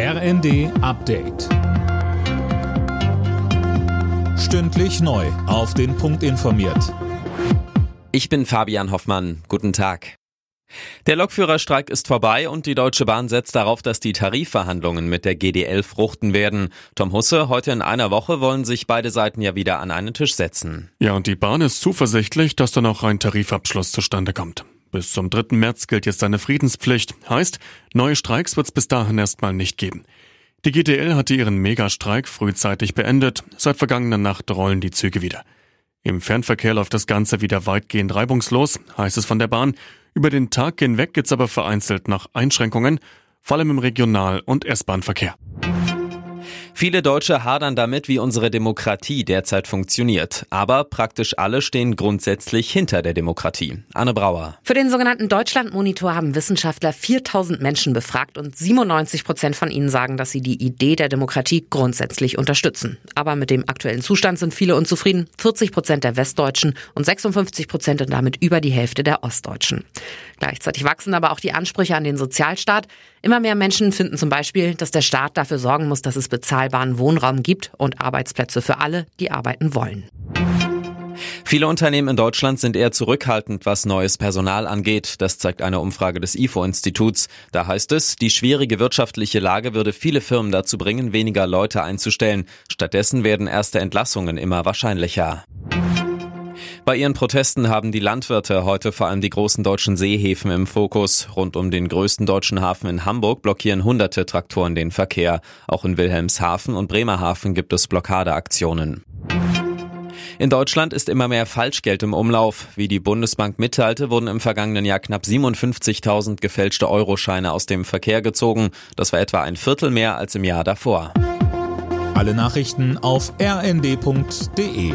RND Update. Stündlich neu. Auf den Punkt informiert. Ich bin Fabian Hoffmann. Guten Tag. Der Lokführerstreik ist vorbei und die Deutsche Bahn setzt darauf, dass die Tarifverhandlungen mit der GDL fruchten werden. Tom Husse, heute in einer Woche wollen sich beide Seiten ja wieder an einen Tisch setzen. Ja, und die Bahn ist zuversichtlich, dass dann auch ein Tarifabschluss zustande kommt. Bis zum 3. März gilt jetzt eine Friedenspflicht. Heißt, neue Streiks wird es bis dahin erstmal nicht geben. Die GDL hatte ihren Megastreik frühzeitig beendet. Seit vergangener Nacht rollen die Züge wieder. Im Fernverkehr läuft das Ganze wieder weitgehend reibungslos, heißt es von der Bahn. Über den Tag hinweg gibt's aber vereinzelt noch Einschränkungen, vor allem im Regional- und S-Bahn-Verkehr. Viele Deutsche hadern damit, wie unsere Demokratie derzeit funktioniert. Aber praktisch alle stehen grundsätzlich hinter der Demokratie. Anne Brauer. Für den sogenannten Deutschlandmonitor haben Wissenschaftler 4000 Menschen befragt und 97 Prozent von ihnen sagen, dass sie die Idee der Demokratie grundsätzlich unterstützen. Aber mit dem aktuellen Zustand sind viele unzufrieden. 40 Prozent der Westdeutschen und 56 Prozent und damit über die Hälfte der Ostdeutschen. Gleichzeitig wachsen aber auch die Ansprüche an den Sozialstaat. Immer mehr Menschen finden zum Beispiel, dass der Staat dafür sorgen muss, dass es bezahlbaren Wohnraum gibt und Arbeitsplätze für alle, die arbeiten wollen. Viele Unternehmen in Deutschland sind eher zurückhaltend, was neues Personal angeht. Das zeigt eine Umfrage des IFO-Instituts. Da heißt es, die schwierige wirtschaftliche Lage würde viele Firmen dazu bringen, weniger Leute einzustellen. Stattdessen werden erste Entlassungen immer wahrscheinlicher. Bei ihren Protesten haben die Landwirte heute vor allem die großen deutschen Seehäfen im Fokus. Rund um den größten deutschen Hafen in Hamburg blockieren hunderte Traktoren den Verkehr. Auch in Wilhelmshaven und Bremerhaven gibt es Blockadeaktionen. In Deutschland ist immer mehr Falschgeld im Umlauf. Wie die Bundesbank mitteilte, wurden im vergangenen Jahr knapp 57.000 gefälschte Euroscheine aus dem Verkehr gezogen. Das war etwa ein Viertel mehr als im Jahr davor. Alle Nachrichten auf rnd.de